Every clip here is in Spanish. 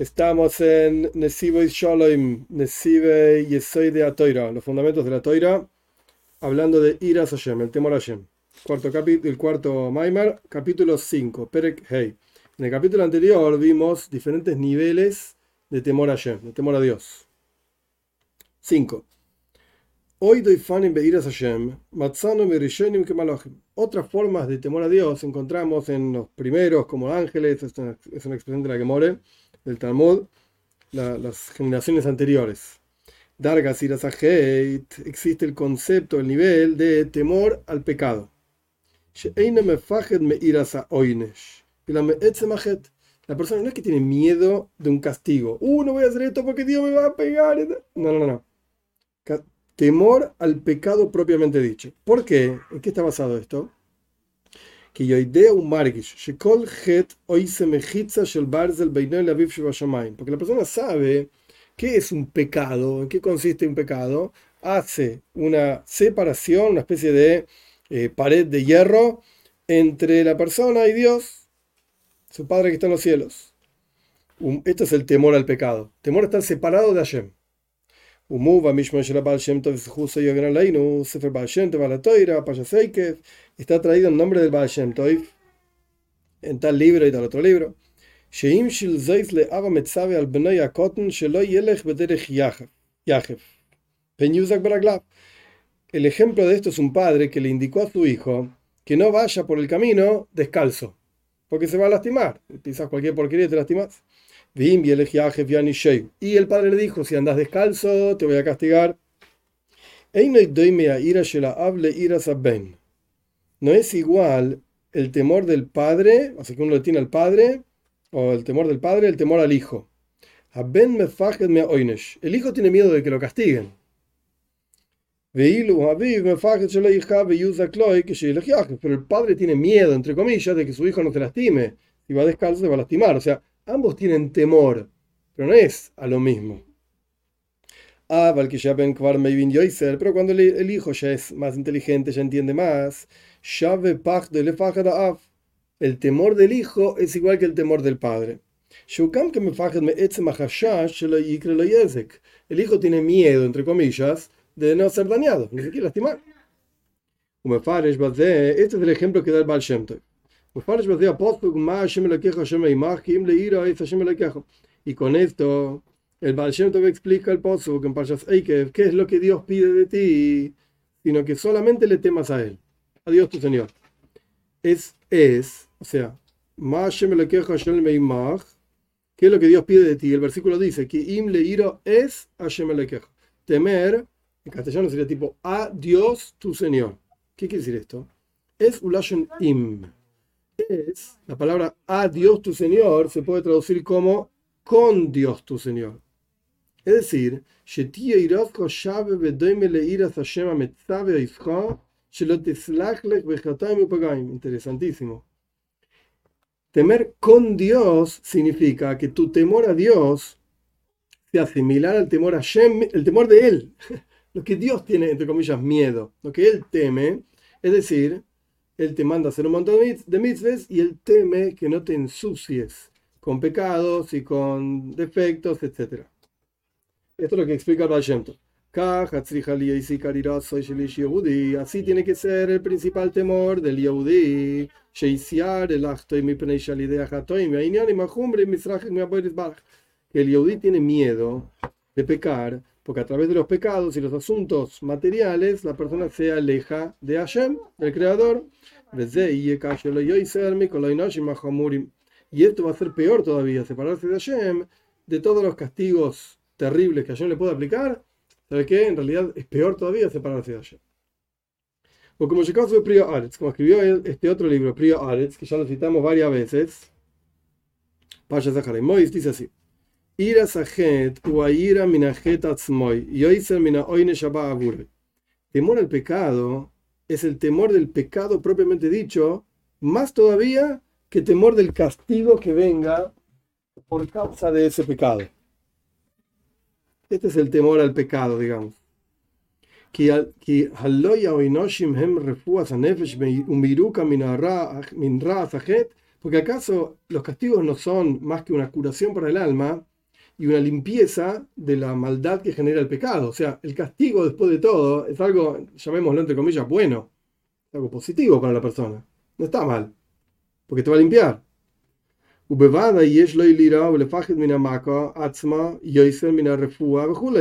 Estamos en Nesibe Shalom, Nesibe Yesoy de Atoira, los fundamentos de la Toira, hablando de Iras Hashem, el temor a Hashem. Cuarto el cuarto Maimar, capítulo 5, Perek Hey. En el capítulo anterior vimos diferentes niveles de temor a Hashem, de temor a Dios. 5. Hoy doy fanim beiras Hashem, matzano merishonim kemalachim. Otras formas de temor a Dios encontramos en los primeros como ángeles, es una, es de la que more del Talmud, la, las generaciones anteriores. Dargas irasaheit, existe el concepto, el nivel de temor al pecado. La persona no es que tiene miedo de un castigo. Uh, no voy a hacer esto porque Dios me va a pegar. No, no, no. Temor al pecado propiamente dicho. ¿Por qué? ¿En qué está basado esto? Un margish, shekol het oise shel barzel beinoy la viv Porque la persona sabe qué es un pecado, en qué consiste un pecado, hace una separación, una especie de eh, pared de hierro entre la persona y Dios, su Padre que está en los cielos. Um, esto es el temor al pecado. Temor a estar separado de Hashem. Está traído en nombre del Baal Shem Tov, en tal libro y tal otro libro. El ejemplo de esto es un padre que le indicó a su hijo que no vaya por el camino descalzo, porque se va a lastimar. Pisas cualquier porquería y te lastimas. Y el padre le dijo, si andas descalzo, te voy a castigar. No es igual el temor del padre, o sea que uno le tiene al padre, o el temor del padre, el temor al hijo. El hijo tiene miedo de que lo castiguen. Pero el padre tiene miedo, entre comillas, de que su hijo no se lastime. Si va descalzo, se va a lastimar. O sea, Ambos tienen temor, pero no es a lo mismo. Ah, pero cuando el hijo ya es más inteligente, ya entiende más, el temor del hijo es igual que el temor del padre. El hijo tiene miedo, entre comillas, de no ser dañado, ni siquiera lastimar. Este es el ejemplo que da el Baal Shem y con esto, el Baal Shem explica el pozo en Parshas qué es lo que Dios pide de ti, sino que solamente le temas a Él, a Dios tu Señor. Es, es, o sea, ¿qué es lo que Dios pide de ti? El versículo dice que im le iro es Hashem Temer, en castellano sería tipo a Dios tu Señor. ¿Qué quiere decir esto? Es ulashon im es, la palabra a Dios tu Señor se puede traducir como con Dios tu Señor. Es decir, interesantísimo. Temer con Dios significa que tu temor a Dios sea similar al temor a Shem, el temor de Él, lo que Dios tiene, entre comillas, miedo, lo que Él teme, es decir, él te manda a hacer un montón de mitzvahs y Él teme que no te ensucies con pecados y con defectos, etc. Esto es lo que explica el Vallento. Así tiene que ser el principal temor del Yehudi. Que el Yehudi tiene miedo de pecar, porque a través de los pecados y los asuntos materiales la persona se aleja de Hashem, del Creador. Y esto va a ser peor todavía, separarse de Hashem, de todos los castigos terribles que Hashem le puede aplicar. ¿Sabe qué? En realidad es peor todavía separarse de Hashem. O como de Priya Aretz, como escribió este otro libro, Priya Aretz, que ya lo citamos varias veces, Pasha Zaharay Mois dice así. Ira minajet atzmoy, yoiser mina oine Temor al pecado es el temor del pecado propiamente dicho, más todavía que temor del castigo que venga por causa de ese pecado. Este es el temor al pecado, digamos. Porque acaso los castigos no son más que una curación para el alma y una limpieza de la maldad que genera el pecado. O sea, el castigo después de todo es algo, llamémoslo entre comillas, bueno, algo positivo para la persona. No está mal, porque te va a limpiar.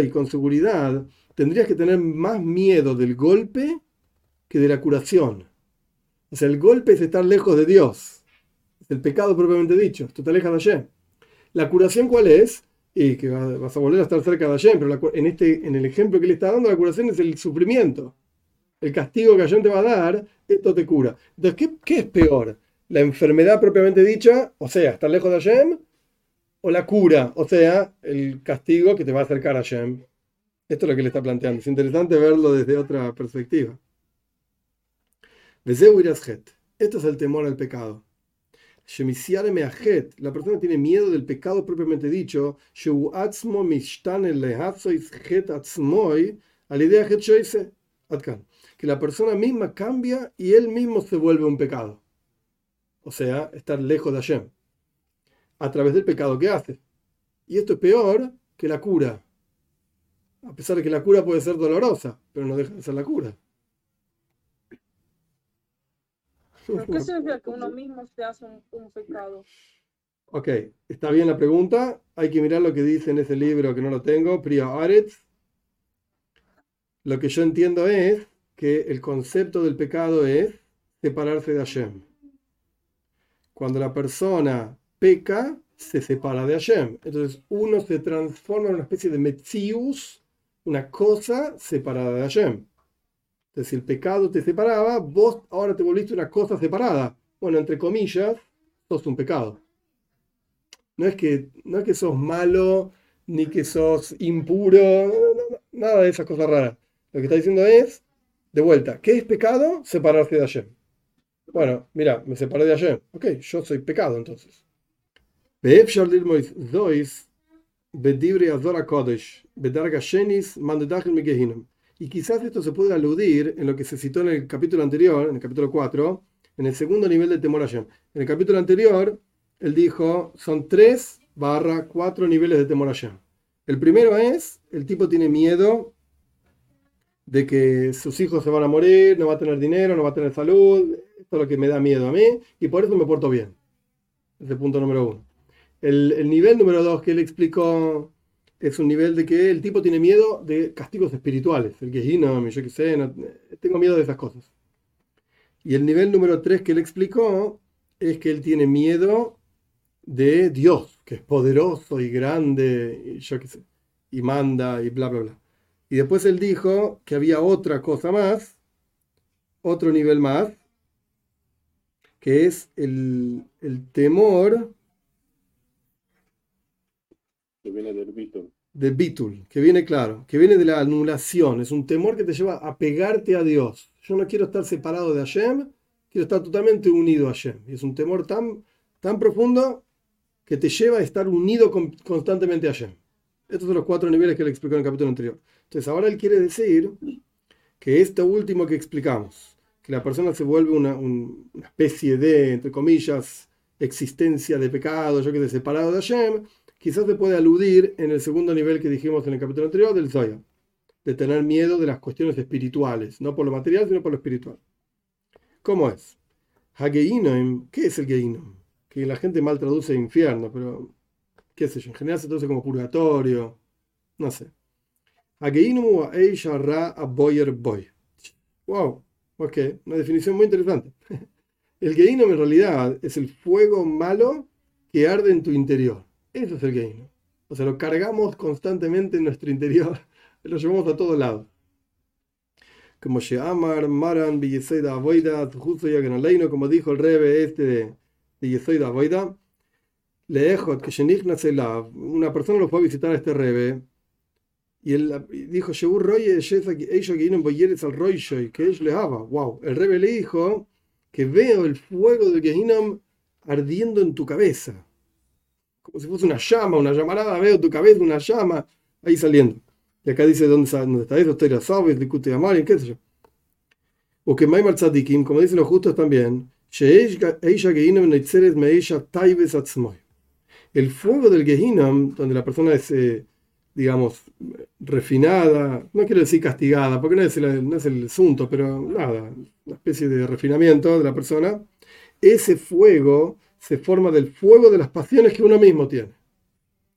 Y con seguridad tendrías que tener más miedo del golpe que de la curación. O sea, el golpe es estar lejos de Dios. Es el pecado propiamente dicho. Tú te de Hashem. La curación, ¿cuál es? Y que vas a volver a estar cerca de Hashem. Pero en, este, en el ejemplo que le está dando, la curación es el sufrimiento. El castigo que Hashem te va a dar, esto te cura. Entonces, ¿qué, qué es peor? ¿La enfermedad propiamente dicha? O sea, estar lejos de Hashem. O la cura, o sea, el castigo que te va a acercar a Hashem. Esto es lo que le está planteando. Es interesante verlo desde otra perspectiva. Esto es el temor al pecado. La persona tiene miedo del pecado propiamente dicho. Que la persona misma cambia y él mismo se vuelve un pecado. O sea, estar lejos de Hashem. A través del pecado que hace. Y esto es peor que la cura. A pesar de que la cura puede ser dolorosa, pero no deja de ser la cura. Qué significa que uno mismo se hace un, pecado? Ok, está bien la pregunta. Hay que mirar lo que dice en ese libro que no lo tengo, Priya Aretz. Lo que yo entiendo es que el concepto del pecado es separarse de Hashem. Cuando la persona peca, se separa de Hashem. Entonces uno se transforma en una especie de Metzius, una cosa separada de Hashem. Entonces, si el pecado te separaba, vos ahora te volviste una cosa separada. Bueno, entre comillas, sos un pecado. No es que, no es que sos malo, ni que sos impuro, nada de esas cosas raras. Lo que está diciendo es, de vuelta, ¿qué es pecado? Separarse de Hashem. Bueno, mira, me separé de Hashem. Ok, yo soy pecado entonces. Y quizás esto se puede aludir en lo que se citó en el capítulo anterior, en el capítulo 4, en el segundo nivel de temor. En el capítulo anterior, él dijo, son 3 barra 4 niveles de temor. El primero es, el tipo tiene miedo de que sus hijos se van a morir, no va a tener dinero, no va a tener salud, esto es lo que me da miedo a mí, y por eso me porto bien. Ese punto número uno. El, el nivel número dos que él explicó es un nivel de que el tipo tiene miedo de castigos espirituales, el Gehinnom, yo qué sé, tengo miedo de esas cosas. Y el nivel número tres que él explicó es que él tiene miedo de Dios, que es poderoso y grande, y yo qué sé, y manda y bla, bla, bla. Y después él dijo que había otra cosa más, otro nivel más, que es el, el temor que viene del. De bitul, que viene claro, que viene de la anulación. Es un temor que te lleva a pegarte a Dios. Yo no quiero estar separado de Hashem, quiero estar totalmente unido a Hashem. Y es un temor tan, tan profundo que te lleva a estar unido constantemente a Hashem. Estos son los cuatro niveles que le explicó en el capítulo anterior. Entonces, ahora él quiere decir que esto último que explicamos, que la persona se vuelve una, una especie de, entre comillas, existencia de pecado, yo que sé, separado de Hashem, quizás se puede aludir en el segundo nivel que dijimos en el capítulo anterior del Zoya, de tener miedo de las cuestiones espirituales, no por lo material, sino por lo espiritual. ¿Cómo es? Hageinoim, ¿qué es el Geinom? Que la gente mal traduce infierno, pero qué sé yo, en general se traduce como purgatorio, no sé. Hageinomu Eisha Ra Boyer Boy. Wow, ok, una definición muy interesante. El Geinom en realidad es el fuego malo que arde en tu interior. Eso es el game. O sea, lo cargamos constantemente en nuestro interior, lo llevamos a todos lados. Como Sheamar, Maran, Villesoida Avoida, y como dijo el rebe este de Villesoida Avoida, Leejot, que una persona lo fue a visitar a este rebe, y él dijo, que él le Wow, el rebe le dijo que veo el fuego del Gehinam ardiendo en tu cabeza como si fuese una llama, una llamarada, veo tu cabeza, una llama, ahí saliendo. Y acá dice dónde, dónde está eso, estoy sabes, discute amar, qué sé yo. O que Maimar Tzadikim, como dicen los justos también, El fuego del Gehinnom, donde la persona es, eh, digamos, refinada, no quiero decir castigada, porque no es, el, no es el asunto, pero nada, una especie de refinamiento de la persona, ese fuego se forma del fuego de las pasiones que uno mismo tiene.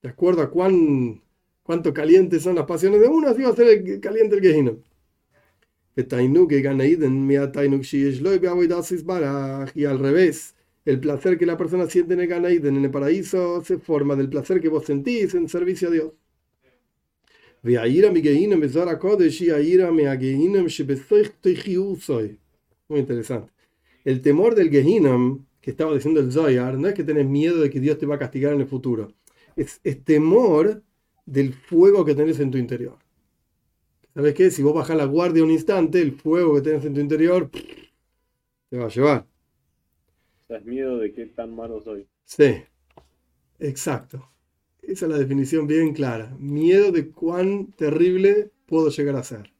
De acuerdo a cuán, cuánto calientes son las pasiones de uno, así va a ser el caliente el Gehinnom. Y al revés, el placer que la persona siente en el Ganaiden, en el paraíso, se forma del placer que vos sentís en servicio a Dios. Muy interesante. El temor del Gehinnom, que estaba diciendo el Zoyar, no es que tenés miedo de que Dios te va a castigar en el futuro. Es, es temor del fuego que tenés en tu interior. ¿Sabes qué? Si vos bajás la guardia un instante, el fuego que tenés en tu interior te va a llevar. ¿Tienes miedo de qué tan malo soy? Sí, exacto. Esa es la definición bien clara. Miedo de cuán terrible puedo llegar a ser.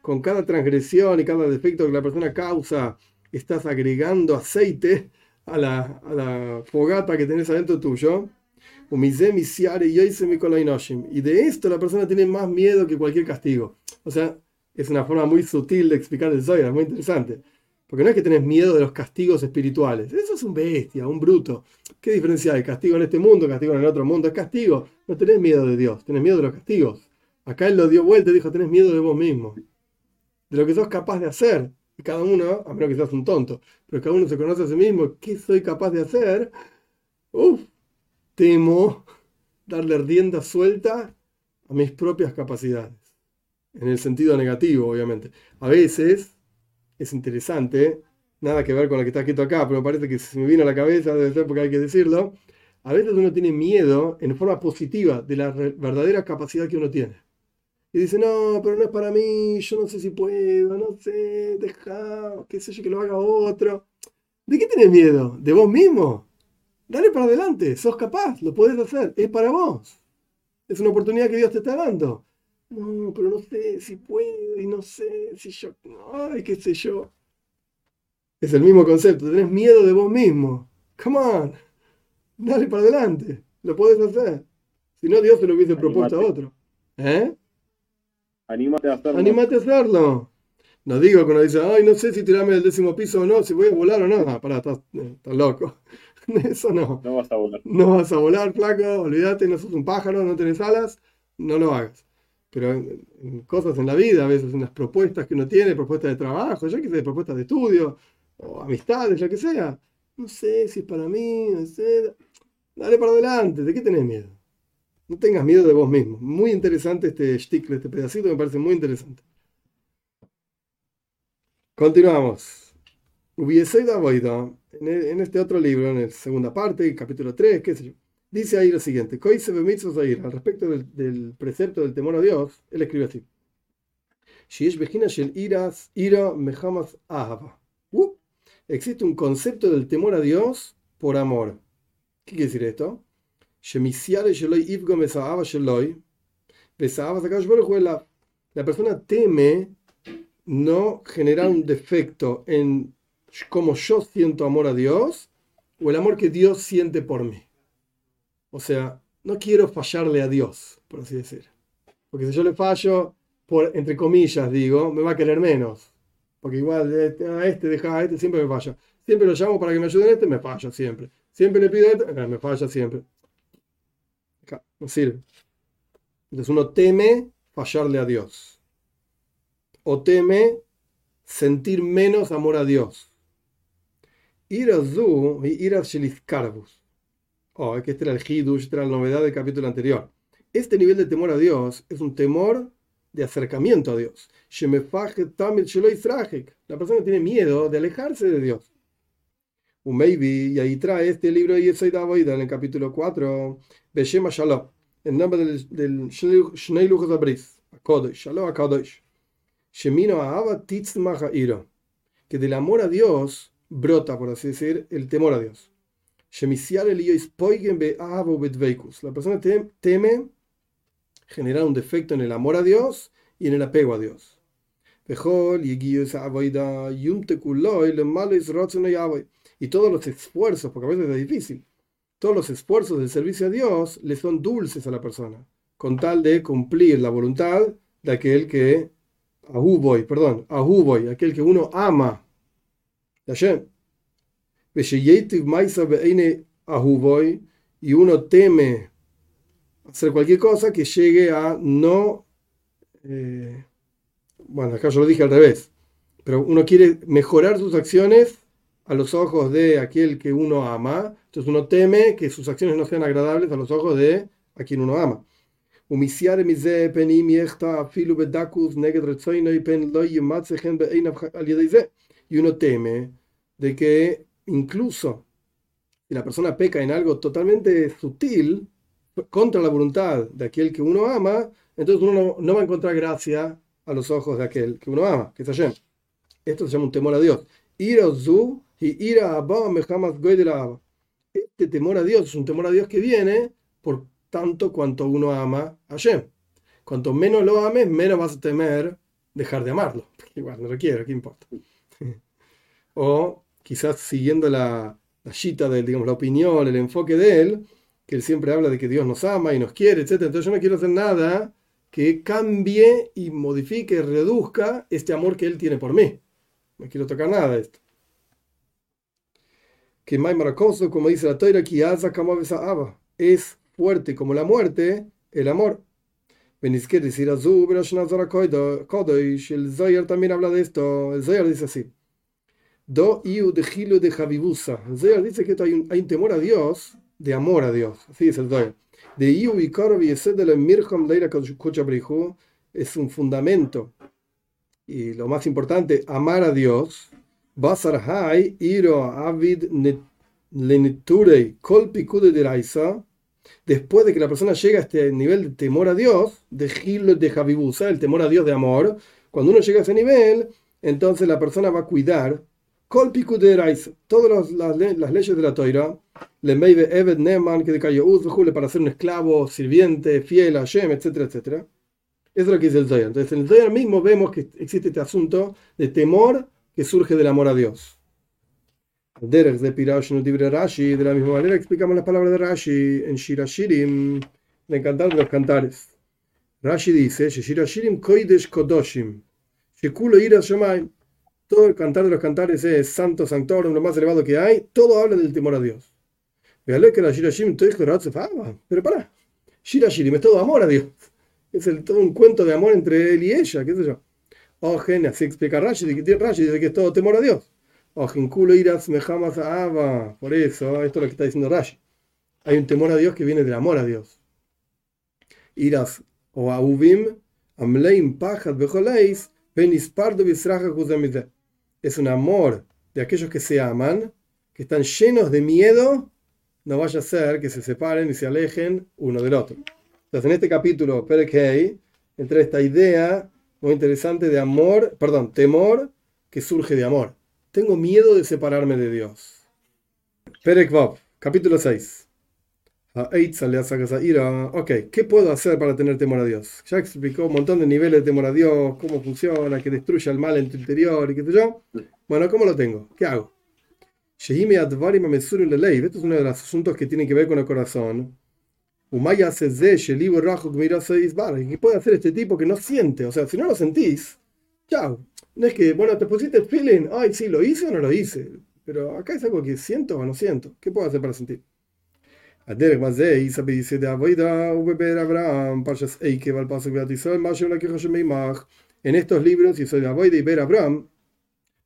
Con cada transgresión y cada defecto que la persona causa, estás agregando aceite a la, a la fogata que tenés adentro tuyo. Y de esto la persona tiene más miedo que cualquier castigo. O sea, es una forma muy sutil de explicar el Zohar, muy interesante. Porque no es que tenés miedo de los castigos espirituales. Eso es un bestia, un bruto. ¿Qué diferencia hay? Castigo en este mundo, castigo en el otro mundo. Es castigo. No tenés miedo de Dios, tenés miedo de los castigos. Acá él lo dio vuelta y dijo, tenés miedo de vos mismo. De lo que sos capaz de hacer. Y cada uno, a menos que seas un tonto, pero cada uno se conoce a sí mismo, ¿qué soy capaz de hacer? Uf, temo darle rienda suelta a mis propias capacidades. En el sentido negativo, obviamente. A veces es interesante, nada que ver con lo que está escrito acá, pero me parece que si me vino a la cabeza, debe ser porque hay que decirlo. A veces uno tiene miedo en forma positiva de la verdadera capacidad que uno tiene. Y dice, no, pero no es para mí, yo no sé si puedo, no sé, deja, qué sé yo, que lo haga otro. ¿De qué tienes miedo? ¿De vos mismo? Dale para adelante, sos capaz, lo puedes hacer, es para vos. Es una oportunidad que Dios te está dando. No, pero no sé si puedo y no sé si yo, ay, qué sé yo. Es el mismo concepto, tenés miedo de vos mismo. Come on, dale para adelante, lo puedes hacer. Si no, Dios se lo hubiese propuesto a otro. ¿Eh? Anímate a hacerlo. Anímate a hacerlo. No digo que uno dice, ay, no sé si tirarme del décimo piso o no, si voy a volar o no. Ah, pará, estás, estás loco. Eso no. No vas a volar. No vas a volar, flaco, olvídate, no sos un pájaro, no tenés alas, no lo hagas. Pero en, cosas en la vida, a veces en las propuestas que uno tiene, propuestas de trabajo, yo que sé, propuestas de estudio, o amistades, lo que sea. No sé si es para mí, no sé. Dale para adelante, ¿de qué tenés miedo? No tengas miedo de vos mismo. Muy interesante este stick, este pedacito, me parece muy interesante. Continuamos. Hubiese e, en este otro libro, en la segunda parte, capítulo 3, qué sé yo, dice ahí lo siguiente: al respecto del, precepto del temor a Dios, él escribe así: uh, Existe un concepto del temor a Dios por amor. ¿Qué quiere decir esto? La persona teme no generar un defecto en cómo yo siento amor a Dios o el amor que Dios siente por mí. O sea, no quiero fallarle a Dios, por así decir. Porque si yo le fallo, por, entre comillas digo, me va a querer menos. Porque igual este, a este deja a este, siempre me falla. Siempre lo llamo para que me ayude en este, me falla siempre. Siempre le pido a este, me falla siempre no sirve. Entonces uno teme fallarle a Dios. O teme sentir menos amor a Dios. Irazu y Irashilizkarbus. Oh, que este era el Hidush, esta era la novedad del capítulo anterior. Este nivel de temor a Dios es un temor de acercamiento a Dios. La persona tiene miedo de alejarse de Dios. Un maybe, y ahí trae este libro de Yesod en el capítulo 4, Beshema Shalom, en nombre del, del Shnei Luchas Abris, Shalom Shemino Ahava que del amor a Dios brota, por así decir, el temor a Dios. La persona teme generar un defecto en el amor a Dios y en el apego a Dios. Y todos los esfuerzos, porque a veces es difícil, todos los esfuerzos del servicio a Dios le son dulces a la persona, con tal de cumplir la voluntad de aquel que, Ahuboy, perdón, Ahuboy, aquel que uno ama. De Hashem. Y uno teme hacer cualquier cosa que llegue a no. Eh, bueno, acá yo lo dije al revés, pero uno quiere mejorar sus acciones a los ojos de aquel que uno ama, entonces uno teme que sus acciones no sean agradables a los ojos de a quien uno ama. Y uno teme de que incluso si la persona peca en algo totalmente sutil, contra la voluntad de aquel que uno ama, entonces uno no, va a encontrar gracia a los ojos de aquel que uno ama, que es Hashem. Esto se llama un temor a Dios. Ira y ira a Este temor a Dios es un temor a Dios que viene por tanto cuanto uno ama a Hashem. Cuanto menos lo ames, menos vas a temer dejar de amarlo. Igual, no lo quiero, ¿qué importa? o quizás siguiendo la, chita de, digamos, la opinión, el enfoque de él, que él siempre habla de que Dios nos ama y nos quiere, etc. Entonces yo no quiero hacer nada que cambie y modifique, reduzca este amor que él tiene por mí. No quiero tocar nada de esto. Que Maimaracoso, como dice la Toira, es fuerte como la muerte, el amor. Benizker decir Azub, Kodosh, el Zoyar también habla de esto. El Zoyar dice así. Do iu de gilo de javibusa. El Zohar dice que hay un, hay un temor a Dios de amor a Dios. Así es el Zohar. De Iu y de la Mirham Leira es un fundamento. Y lo más importante, amar a Dios. Basar Hai, Iro Avid Leniturei, Kolpikude de Raisa. Después de que la persona llega a este nivel de temor a Dios, de Gilo de Javibusa, el temor a Dios de amor, cuando uno llega a ese nivel, entonces la persona va a cuidar todas las, leyes de la Toira, Eved Neman, que de para ser un esclavo, sirviente, fiel a Hashem, etcétera, etcétera. Eso es lo que dice el Zohar. Entonces, en el Zohar mismo vemos que existe este asunto de temor que surge del amor a Dios. Derech de Pirash Nudibre Rashi, de la misma manera explicamos las palabras de Rashi en Shirashirim, en el cantar de los cantares. Rashi dice: Shirashirim Koidesh Kodoshim, Shekulo Shemaim todo el cantar de los cantares es santo, sanctorum, lo más elevado que hay, todo habla del temor a Dios. Pero para, Shirashirim es todo amor a Dios. Es todo un cuento de amor entre él y ella, qué sé yo. Ojen, así explica Rashi, Rashi dice que es todo temor a Dios. Ojen, culo iras mejamas ava. Por eso, esto es lo que está diciendo Rashi. Hay un temor a Dios que viene del amor a Dios. Iras o auvim, amleim pachat bejoleis, penispardo bisraja es un amor de aquellos que se aman, que están llenos de miedo, no vaya a ser que se separen y se alejen uno del otro. Entonces, en este capítulo, Perek entra esta idea muy interesante de amor, perdón, temor que surge de amor. Tengo miedo de separarme de Dios. Perek capítulo 6. Ok, ¿qué puedo hacer para tener temor a Dios? Ya explicó un montón de niveles de temor a Dios, cómo funciona, que destruye el mal en tu interior y qué sé yo. Bueno, ¿cómo lo tengo? ¿Qué hago? Esto es uno de los asuntos que tienen que ver con el corazón. ¿Qué puede hacer este tipo que no siente? O sea, si no lo sentís, chao. No es que, bueno, te pusiste el feeling, ay, sí, lo hice o no lo hice. Pero acá es algo que siento o no siento. ¿Qué puedo hacer para sentir? הדרך מה זה, יישא ביסודי אבוידה ובבאר אברהם, פרשס עקב על פסוק ביאת ישראל, מה שאולה ככה מימach. En estos libros, y soy de Aboide y Ber Abraham,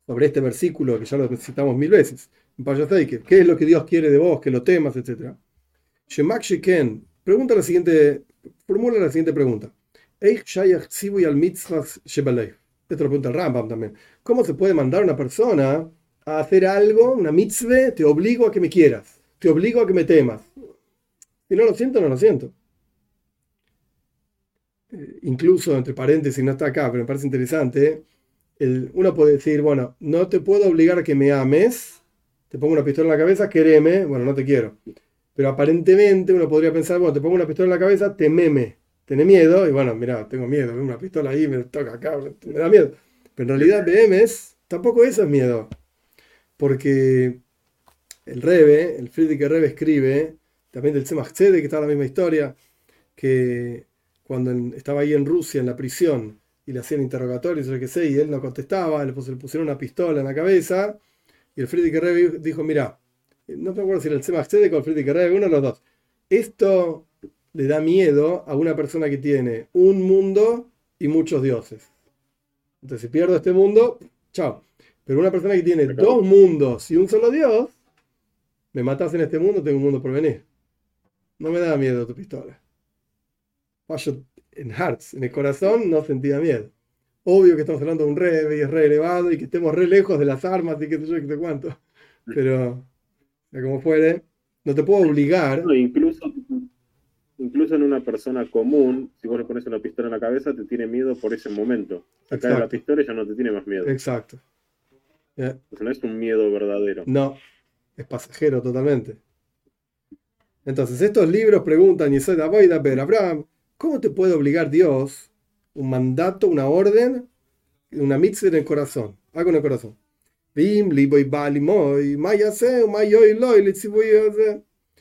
sobre este versículo que ya lo citamos mil veces, en Payas Eikev, ¿qué es lo que Dios quiere de vos, que lo temas, etcétera? Shemak Sheken, pregunta la siguiente, formula la siguiente pregunta. Eich Shayach Tzivu al Mitzvah Shebalei. Esto lo pregunta el Rambam también. ¿Cómo se puede mandar a una persona a hacer algo, una mitzvah, te obligo a que me quieras, te obligo a que me temas? Si no lo siento, no lo siento. Eh, incluso, entre paréntesis, no está acá, pero me parece interesante. Uno puede decir, bueno, no te puedo obligar a que me ames. Te pongo una pistola en la cabeza, quereme. Bueno, no te quiero. Pero aparentemente uno podría pensar, bueno, te pongo una pistola en la cabeza, tememe. Tenés miedo. Y bueno, mira, tengo miedo. Una pistola ahí, me toca acá, me da miedo. Pero en realidad BMS tampoco eso es miedo. Porque el Rebe, el Friedrich Rebe escribe, también del Tzemach Tzedek, que está la misma historia, que cuando en- estaba ahí en Rusia, en la prisión, y le hacían interrogatorios o lo que sé, y él no contestaba, le, pus- le pusieron una pistola en la cabeza, y el Friedrich Rebe dijo, mira, no me acuerdo si era el Tzemach Tzedek o el Friedrich Rebe, uno de los dos. Esto le da miedo a una persona que tiene un mundo y muchos dioses. Entonces, si pierdo este mundo, chao. Pero una persona que tiene dos mundos y un solo dios, me matas en este mundo, tengo un mundo por venir. No me da miedo tu pistola. Yo en hearts, en el corazón, no sentía miedo. Obvio que estamos hablando de un re y es re elevado y que estemos re lejos de las armas y qué sé yo, qué sé cuánto. Pero, como fuere, no te puedo obligar. No, incluso, incluso en una persona común, si vos le pones una pistola en la cabeza, te tiene miedo por ese momento. Sacar la pistola y ya no te tiene más miedo. Exacto. Ya. Entonces no es un miedo verdadero. No, es pasajero totalmente. Entonces, estos libros preguntan, y soy pero Abraham, ¿cómo te puede obligar Dios un mandato, una orden, una mitzvah en el corazón? Algo en el corazón.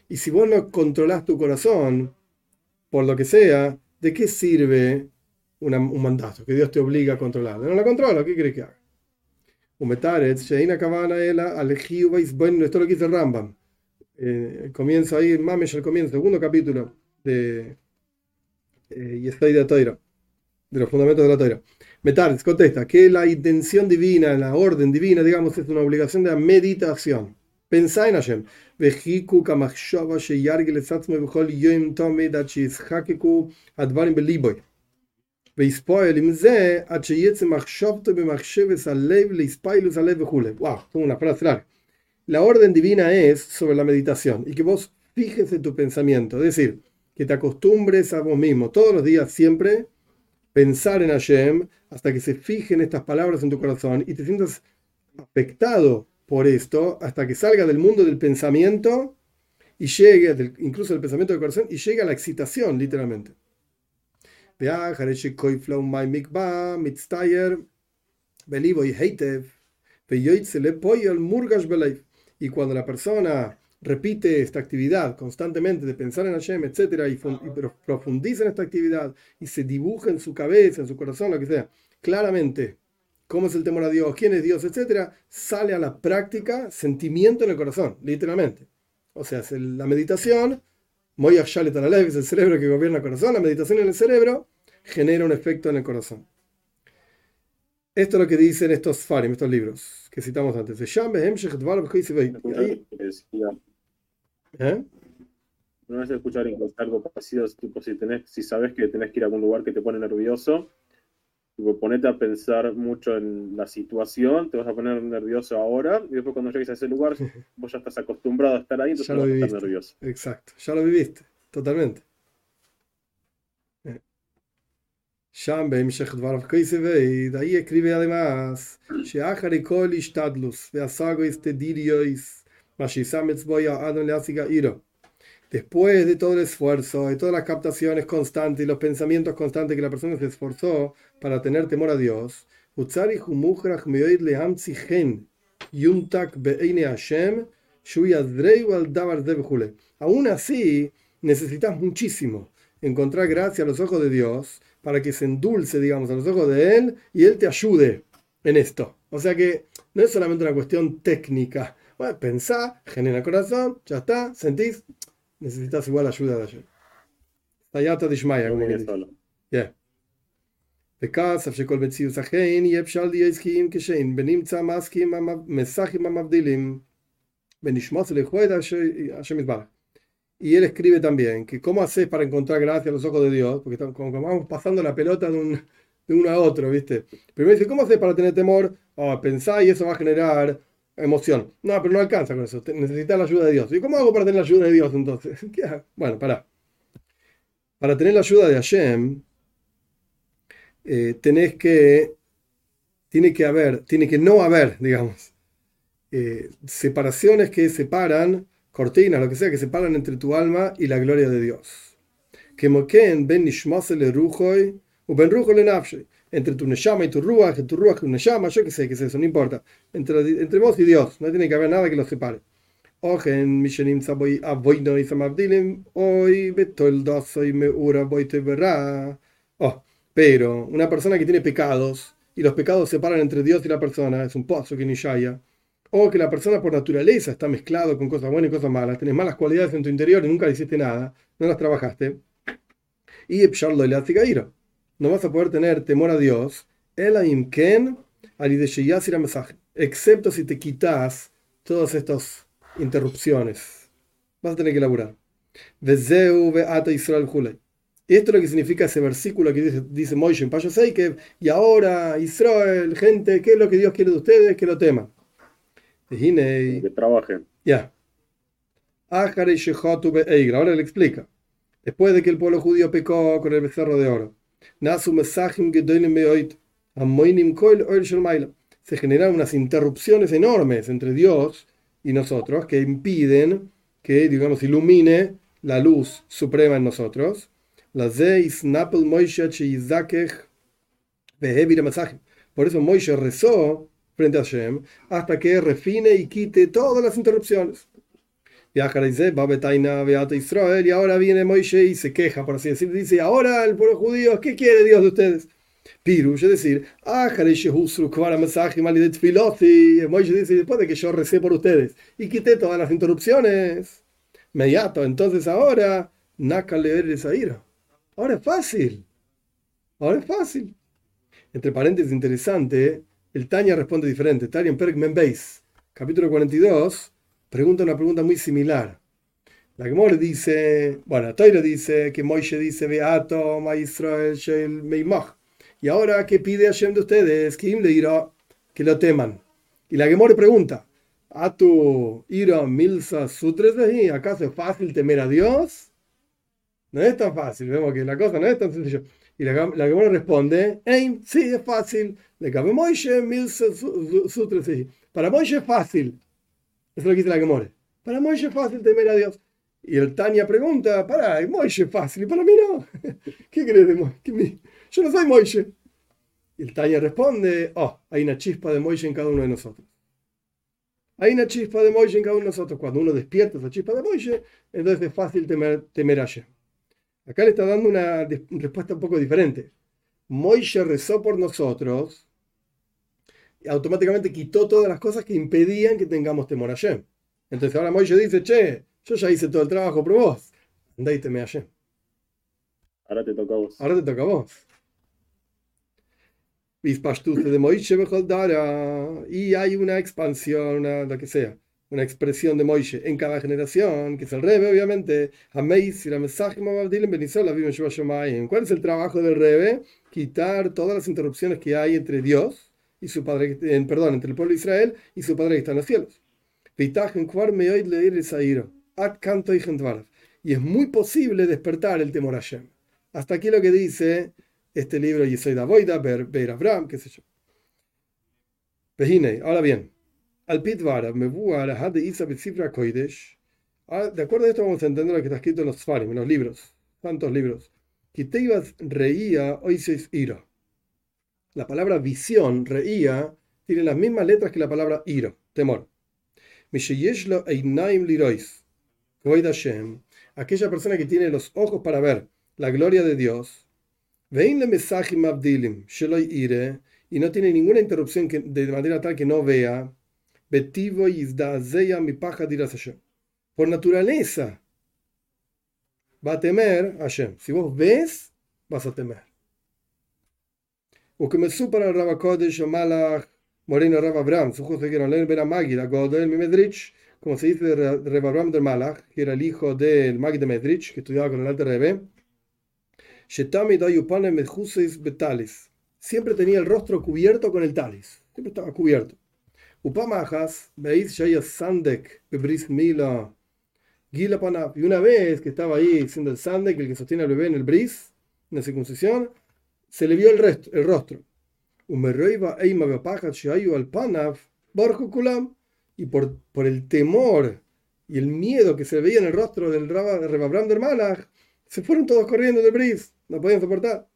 Y si vos no controlás tu corazón, por lo que sea, ¿de qué sirve una- un mandato que Dios te obliga a controlar? No lo controla, ¿qué crees que haga? Esto es lo dice Rambam eh, el comienzo ahí, Mamesh, el comienzo, segundo capítulo de eh, Yesai de Atoira, de los fundamentos de la Atoira. Metales contesta que la intención divina, la orden divina, digamos, es una obligación de meditación. Pensá en Hashem. Vejiku kamachshava sheyargi lezatzmo yuhol yoim tome dachis hakiku advarim beliboy. Veispoel imze achayetze machshavto bemachsheves alev leispailus alev vejule. Wow, una frase larga la orden divina es sobre la meditación y que vos fijes en tu pensamiento, es decir, que te acostumbres a vos mismo todos los días, siempre, pensar en Hashem hasta que se fijen estas palabras en tu corazón y te sientas afectado por esto hasta que salga del mundo del pensamiento y llegue, incluso del pensamiento del corazón, y llegue a la excitación, literalmente. Y cuando la persona repite esta actividad constantemente de pensar en Hashem, etcétera, y, profundiza en esta actividad y se dibuja en su cabeza, en su corazón, lo que sea, claramente cómo es el temor a Dios, quién es Dios, etcétera, sale a la práctica sentimiento en el corazón, literalmente. O sea, es la meditación, Moyah Shalet es el cerebro que gobierna el corazón, la meditación en el cerebro genera un efecto en el corazón. Esto es lo que dicen estos farim, estos libros que citamos antes. Ahí- ¿eh? Una vez escuchar algo parecido, tipo, si, tenés, si sabes que tenés que ir a algún lugar que te pone nervioso, tipo, ponete a pensar mucho en la situación, te vas a poner nervioso ahora, y después cuando llegues a ese lugar, vos ya estás acostumbrado a estar ahí, entonces Ya no lo vas a estar nervioso. Exacto, ya lo viviste, totalmente. Sham בהמשך דבריו כיסבי, de ahí escribe además, שאחרי כל השתדלוס והסגויס תדיריויס, מה שישם אצבו האדון להשיג עירו. Después de todo el esfuerzo, de todas las captaciones constantes y los pensamientos constantes que la persona se esforzó para tener temor a Dios, "Utzarich umukhrach meoid lehamtzi chen, yumtak be'eine Hashem, shu yadreu al davar ze v'chule". Aún así, necesitas muchísimo encontrar gracia a los ojos de Dios para que se endulce, digamos, a los ojos de Él y Él te ayude en esto. O sea que no es solamente una cuestión técnica. Bueno, pensá, genera el corazón, ya está, sentís, necesitas igual ayuda de ayer. Tayata Dishmaya, No como que viene dice. solo. Yeah. וכסף שכל מציאות אכן יהיה אפשר להיות עסקיים כשאין בנמצא מסכים מסכים המבדילים ונשמוס לכבוד השם יתברך. y él escribe también que cómo haces para encontrar gracia a los ojos de Dios, porque estamos- como vamos pasando la pelota de, un, de uno a otro, ¿viste? Primero dice, ¿cómo haces para tener temor? Oh, pensá y eso va a generar emoción. No, pero no alcanza con eso, necesitas la ayuda de Dios. ¿Y cómo hago para tener la ayuda de Dios entonces? Bueno, pará. Para tener la ayuda de Hashem, eh, tenés que, tiene que haber, tiene que no haber, digamos, eh, separaciones que separan, cortinas, lo que sea, que separan entre tu alma y la gloria de Dios. Entre tu Neshama y tu Ruach, tu Ruach y tu Neshama, yo qué sé, qué es eso, no importa. Entre, entre vos y Dios, no tiene que haber nada que los separe. Oh, pero una persona que tiene pecados y los pecados se separan entre Dios y la persona, es un pozo que ni Shaya. O que la persona por naturaleza está mezclado con cosas buenas y cosas malas, tenés malas cualidades en tu interior y nunca le hiciste nada, no las trabajaste. Y Epsharlo le No vas a poder tener temor a Dios, excepto si te quitas todas estas interrupciones. Vas a tener que. Israel y esto es lo que significa ese versículo que dice, dice Moishe en que y ahora Israel, gente, ¿qué es lo que Dios quiere de ustedes? Que lo teman. Que trabajen. Ya. Ahora le explica. Después de que el pueblo judío pecó con el becerro de oro, se generaron unas interrupciones enormes entre Dios y nosotros que impiden que, digamos, ilumine la luz suprema en nosotros por eso Moishe rezó frente a Hashem hasta que refine y quite todas las interrupciones. Y ahora viene Moishe y se queja, por así decirlo. Dice, ahora el pueblo judío, ¿qué quiere Dios de ustedes? Piru, es decir, Moishe dice, después de que yo recé por ustedes y quité todas las interrupciones, inmediato, entonces ahora, Naka leer esa ira. Ahora es fácil. Ahora es fácil. Entre paréntesis, interesante, el Tanya responde diferente. Tanya en Perk Membeis, capítulo 42, pregunta una pregunta muy similar. La Gemore dice, bueno, Toiro dice que Moishe dice, Beato, Israel, Shel, Meimach. Y ahora, ¿qué pide Hashem de ustedes? Que le dirá que lo teman. Y la Gemore pregunta, ¿a tu ira milsa sutres de ¿Acaso es fácil temer a Dios? No es tan fácil, vemos que la cosa no es tan sencilla. Y la, la responde, sí, es fácil. Le cabe Moishe, mil Para Moishe es fácil. Eso es lo que dice la Gemara. Para Moishe es fácil temer a Dios. Y el Tania pregunta, para, Moishe es fácil, y para mí no. ¿Qué crees de Moishe? Yo no soy Moishe. Y el Tania responde, oh, hay una chispa de Moishe en cada uno de nosotros. Hay una chispa de Moishe en cada uno de nosotros. Cuando uno despierta esa chispa de Moishe, entonces es fácil temer, temer a Yeh. Acá le está dando una respuesta un poco diferente. Moishe rezó por nosotros y automáticamente quitó todas las cosas que impedían que tengamos temor a Hashem. Entonces ahora Moishe dice, che, yo ya hice todo el trabajo por vos. Andá y teme a Hashem. Ahora te toca a vos. Ahora te toca a vos. de Moishe y hay una expansión, una, lo que sea una expresión de Moishe en cada generación, que es el Rebe, obviamente. ¿Cuál es el trabajo del Rebe? Quitar todas las interrupciones que hay entre Dios y su padre, perdón, entre el pueblo de Israel y su padre que está en los cielos. Y es muy posible despertar el temor a Shem. Hasta aquí lo que dice este libro Yesoy Davoida, Ber Abraham, qué sé yo. Ahora bien, al Pitvar, de Isa Koidesh. Ah, de acuerdo a esto vamos a entender lo que está escrito en los Sfarim, en los libros, tantos libros. Kiteibas reía oises ira. La palabra visión, reía, tiene las mismas letras que la palabra ira, temor. einaim lirois. Aquella persona que tiene los ojos para ver la gloria de Dios. Vein le abdilim, ire, y no tiene ninguna interrupción que, de manera tal que no vea Por naturaleza va a temer Hashem. Si vos ves, vas a temer. O que me Malach Moreno Abraham, su la Godel, mi Medrich, como se dice Abraham del Malach, que era el hijo del Magi de Medrich, que estudiaba con el Alter Rebbe. Shetami Dayupane Medjuseis Betalis. Siempre tenía el rostro cubierto con el talis. Siempre estaba cubierto. Y una vez que estaba ahí siendo el Sandek, el que sostiene al bebé en el bris, en la circuncisión, se le vio el, resto, el rostro. Y por, por el temor y el miedo que se veía en el rostro del Rebabram del Malach, se fueron todos corriendo del bris, no podían soportar.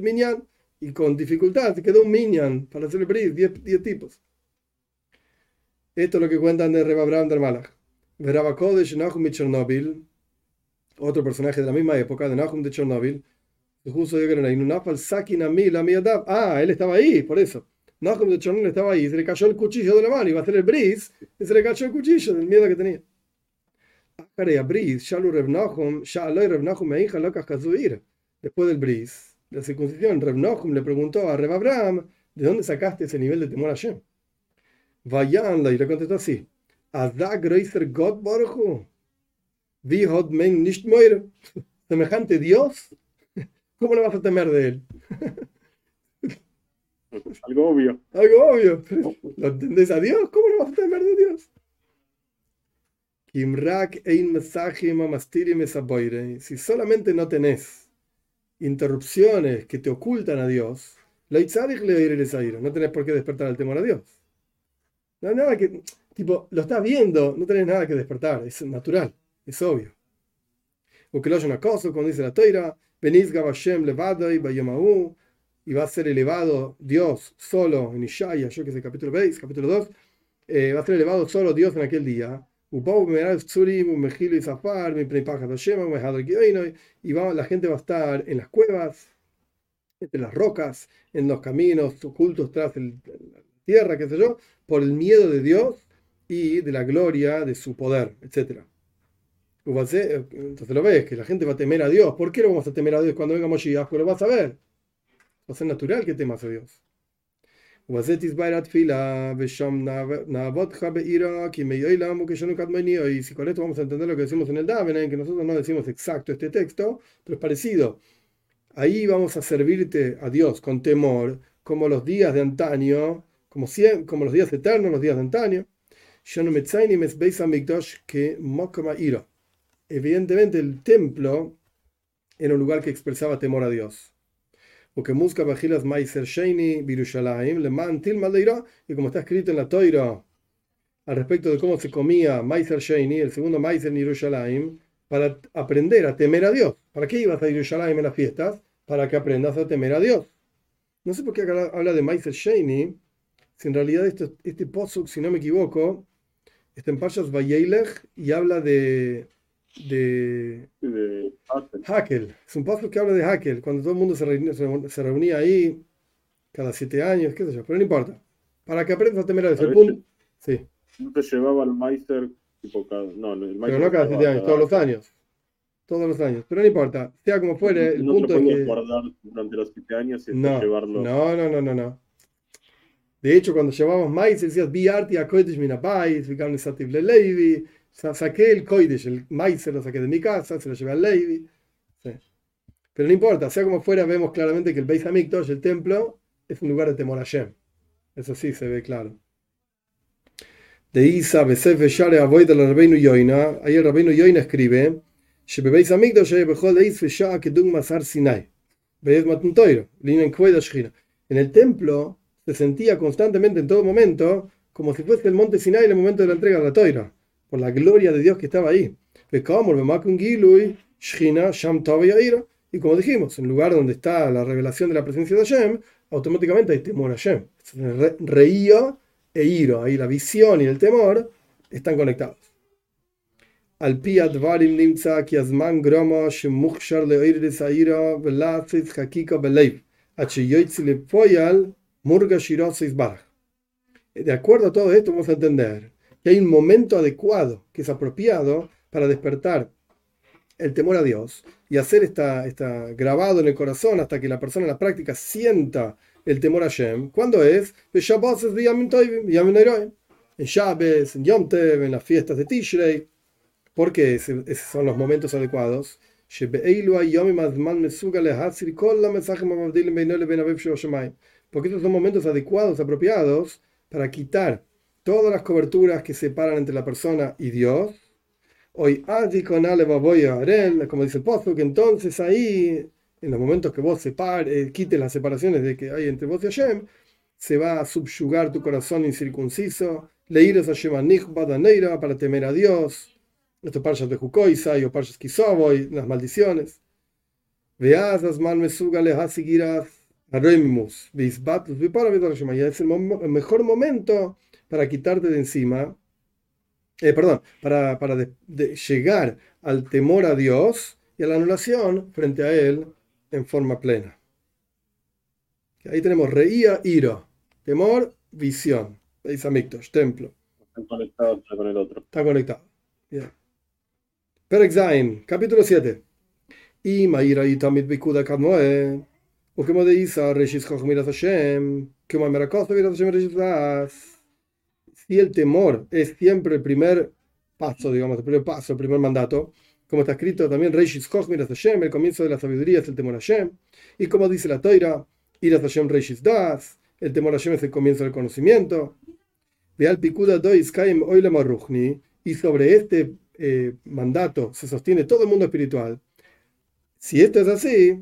minyan, y con dificultad se quedó un minyan para hacer el bris, 10 tipos. Esto es lo que cuentan de Reba Abraham del Malach. Veraba Kodesh Nahum de Chernobyl, otro personaje de la misma época, de Nahum de Chernobyl, justo Ah, él estaba ahí, por eso. Nahum de Chernobyl estaba ahí, se le cayó el cuchillo de la mano, iba a hacer el bris, y se le cayó el cuchillo del miedo que tenía. Después del bris, la circuncisión, Reb Nahum le preguntó a Reb Abraham, ¿de dónde sacaste ese nivel de temor a Hashem? Vayanla, y le contestó así: God Baruchu. Wie hat men nicht mehr? Semejante Dios. ¿Cómo le vas a temer de él? Algo obvio. Algo obvio. ¿Lo entendés a Dios? ¿Cómo le vas a temer de Dios? Si solamente no tenés interrupciones que te ocultan a Dios, no tenés por qué despertar el temor a Dios. No nada que, tipo, lo estás viendo, no tenés nada que despertar, es natural, es obvio. O que lo haya una cosa, cuando dice la toira, venís Gabashem levado y y va a ser elevado Dios solo en Ishaya, yo que sé, capítulo 6, capítulo 2, eh, va a ser elevado solo Dios en aquel día. Y va, la gente va a estar en las cuevas, entre las rocas, en los caminos ocultos tras el, tierra, qué sé yo, por el miedo de Dios y de la gloria de su poder, etc. Entonces lo ves, que la gente va a temer a Dios. ¿Por qué lo vamos a temer a Dios cuando venga Moshiach? Porque lo vas a ver. Va a ser natural que temas a Dios. Y si con esto vamos a entender lo que decimos en el Daven, que nosotros no decimos exacto este texto, pero es parecido. Ahí vamos a servirte a Dios con temor, como los días de antaño, como, como los días eternos, los días de antaño. Evidentemente el templo era un lugar que expresaba temor a Dios. Muska Bajilas Maiser Sheini Birushalayim Le y como está escrito en la Toira al respecto de cómo se comía Maiser Sheini, el segundo Maiser Yerushalayim, para aprender a temer a Dios. ¿Para qué ibas a Yerushalayim en las fiestas? Para que aprendas a temer a Dios. No sé por qué habla de Maiser Sheini, si en realidad este, este pozo, si no me equivoco, está en Pashas Vayelech y habla de, de, Hakel. Es un pozo que habla de Hakel, cuando todo el mundo se reunía, se reunía ahí cada siete años, qué sé yo, pero no importa. Para que aprendas a temer a ese punto. Sí. No te llevaba al Meister tipo cada. No, el Pero no cada siete años, todos los años. Todos los años. Pero no importa. Sea como fuere, el no punto es que. guardar durante los siete años y no, llevarlo. No, no, no, no, no. De hecho, cuando llevábamos maíz, decías, Biarti a Kodesh le Levi saqué el Koidish, el maíz se lo saqué de mi casa, se lo llevé al Levi. Sí. Pero no importa, sea como fuera, vemos claramente que el Beis Hamikdash, el templo, es un lugar de temor a Shem. Eso sí se ve claro. De Isa, Besef, Share, Avoy del Rabbeinu Yoina. Ahí el Rabbeinu Yoina escribe: Shebebeis Hamikdash, Bechol Eis, Vesha, Kedung Masar Sinai. Beis Matuntoiro, Linen Kvedash Shina. En el templo se sentía constantemente, en todo momento, como si fuese el monte Sinai en el momento de la entrega de la toira por la gloria de Dios que estaba ahí. Y como dijimos, en el lugar donde está la revelación de la presencia de Hashem, automáticamente hay temor a Hashem. Reío e iro, ahí la visión y el temor están conectados. De acuerdo a todo esto, vamos a entender que hay un momento adecuado, que es apropiado para despertar el temor a Dios y hacer esta grabado en el corazón hasta que la persona en la práctica sienta el temor a Shem. ¿Cuándo es? En Shabbos, en Yom Tev, en las fiestas de Tishrei. porque esos son los momentos adecuados? porque estos son momentos adecuados, apropiados, para quitar todas las coberturas que separan entre la persona y Dios. Hoy, como dice el pozo, que entonces ahí, en los momentos que vos separe, quites las separaciones de que hay entre vos y Hashem, se va a subyugar tu corazón incircunciso, leíros a Shema para temer a Dios. Estos parchas de Jukoisai o parchas Kisoboy, las maldiciones. Veas las man mesuga le hasigiras arremus, bisbatus, vipara Ya es el mejor momento para quitarte de encima, eh, perdón, para, para de- de llegar al temor a Dios y a la anulación frente a Él en forma plena. Ahí tenemos reía, ira, temor, visión. Beis Hamikdash, templo. Están conectados uno con el otro. Está conectado. Bien. Perek Zain, capítulo 7. Y Maira y Tamid Bikuda Kadmoe. O como de Isa, Reshis Chochmiras Hashem. En Merakosa Viras Hashem Das. Si el temor es siempre el primer paso, digamos, el primer paso, el primer mandato, como está escrito también, Reshis Chochmiras Hashem, el comienzo de la sabiduría es el temor a Hashem. Y como dice la Toira, Iras Hashem Reshis Das. El temor a Hashem es el comienzo del conocimiento. Y sobre este eh, mandato se sostiene todo el mundo espiritual. Si esto es así.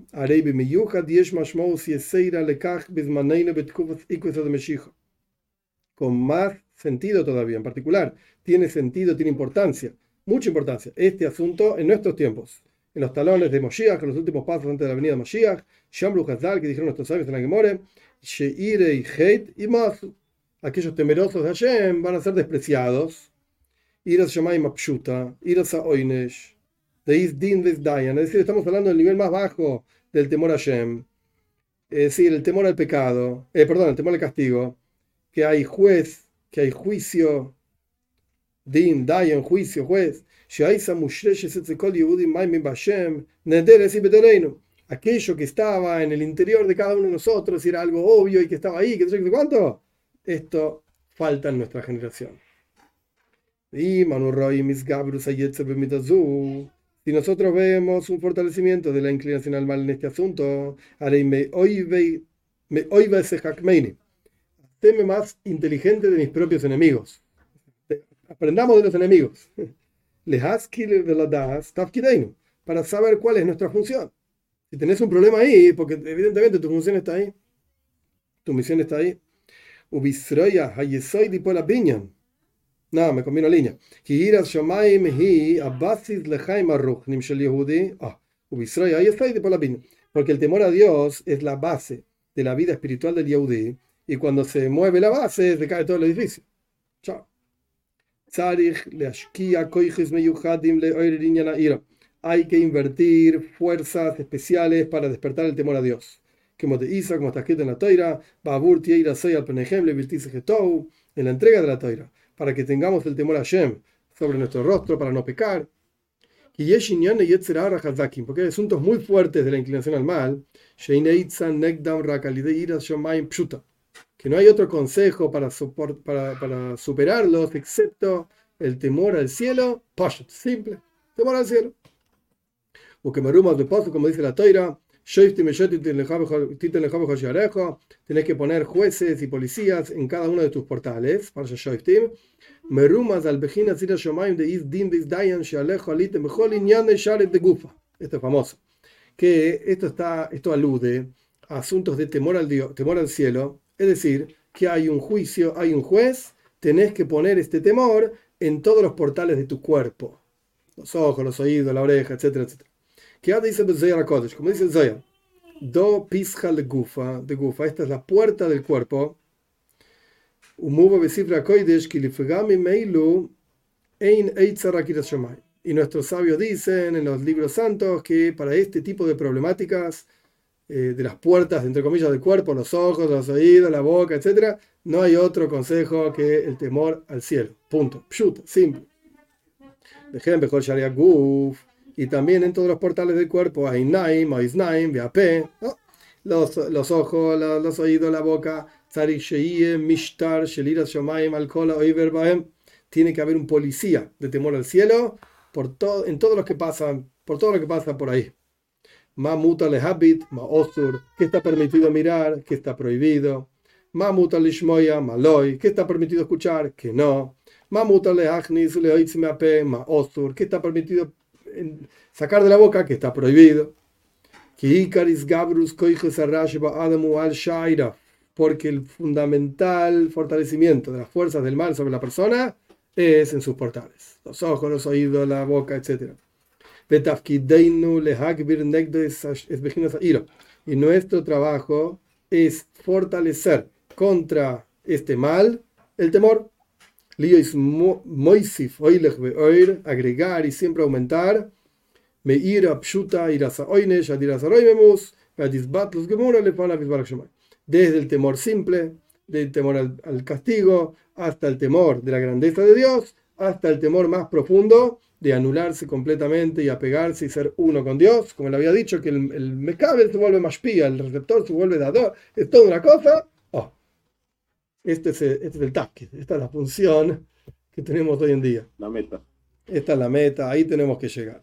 Con más sentido todavía, en particular, tiene sentido, tiene importancia, mucha importancia, este asunto en nuestros tiempos. En los talones de Moshiach, en los últimos pasos antes de la venida de Moshiach, Shambru Hazal, que dijeron nuestros sabios en la Gemore, Sheirei Heit y Masu. Aquellos temerosos de Hashem van a ser despreciados. Iras Shamayim Apshuta, Iras Oinesh, Deis Din Ves Dayan. Es decir, estamos hablando del nivel más bajo del temor a Hashem. Es decir, el temor al pecado, eh, perdón, el temor al castigo, que hay juez, que hay juicio, Din, Dayan, juicio, juez. Aquello que estaba en el interior de cada uno de nosotros, era algo obvio y que estaba ahí, que no sé cuánto. Esto falta en nuestra generación. Y. Si nosotros vemos un fortalecimiento de la inclinación al mal en este asunto, me oive me oive ese hakmeini. Haceme más inteligente de mis propios enemigos. Aprendamos de los enemigos. Para saber cuál es nuestra función. Si tenés un problema ahí, porque evidentemente tu función está ahí, tu misión está ahí. Ubisroya hayesoy di la binyan. No, me la línea. Kihiras shomayim hi abasis lechaim arruchnim shel Yehudi. Ah, ubisroya hayesoy di la binyan. Porque el temor a Dios es la base de la vida espiritual del Yehudi. Y cuando se mueve la base, se cae todo el edificio. Chao. Ira hay que invertir fuerzas especiales para despertar el temor a Dios. Como de Isa, como está escrito en la Toira, Babur Tieira Soy al Penejem en la entrega de la Toira, para que tengamos el temor a Shem sobre nuestro rostro, para no pecar. Y porque hay asuntos muy fuertes de la inclinación al mal, que no hay otro consejo para, para, para superarlos excepto el temor al cielo, simple, temor al cielo o que me rumas de paso, como dice la toira, tenés que poner jueces y policías en cada uno de tus portales, para me rumas al de Gufa. Esto es famoso. Que esto, está, esto alude a asuntos de temor al, Dios, temor al cielo, es decir, que hay un juicio, hay un juez, tenés que poner este temor en todos los portales de tu cuerpo. Los ojos, los oídos, la oreja, etcétera, etcétera. Que dice Bezoyar Kodesh, como dice Zoyar, do pisja de gufa, de gufa, esta es la puerta del cuerpo. Y nuestros sabios dicen en los libros santos que para este tipo de problemáticas, eh, de las puertas, entre comillas, del cuerpo, los ojos, los oídos, la boca, etc., no hay otro consejo que el temor al cielo. Punto. Pshut, simple. Dejen mejor Sharia Guf y también en todos los portales del cuerpo, Ainaim, Oiznaim, Viape, los, los ojos, los, oídos, la boca, Mishtar, Sheliras Shomaim, Alcola, Oiverbaem. Tiene que haber un policía de temor al cielo por todo, en todos los que pasan, por todo lo que pasa por ahí. Ma muta le habit, ma osur, que está permitido mirar, que está prohibido. Ma muta lishmoya, maloy, que está permitido escuchar, que no. Ma muta le achnis, le osur, que está permitido sacar de la boca, que está prohibido. Porque el fundamental fortalecimiento de las fuerzas del mal sobre la persona es en sus portales, los ojos, los oídos, la boca, etc. Y nuestro trabajo es fortalecer contra este mal el temor. Moisif agregar y siempre aumentar. Pana Desde el temor simple, del temor al, al castigo, hasta el temor de la grandeza de Dios, hasta el temor más profundo de anularse completamente y apegarse y ser uno con Dios, como le había dicho, que el, el se vuelve más pía, el receptor se vuelve dador, es toda una cosa. Oh, este, es el, este es el tasque, esta es la función que tenemos hoy en día. La meta. Esta es la meta, ahí tenemos que llegar.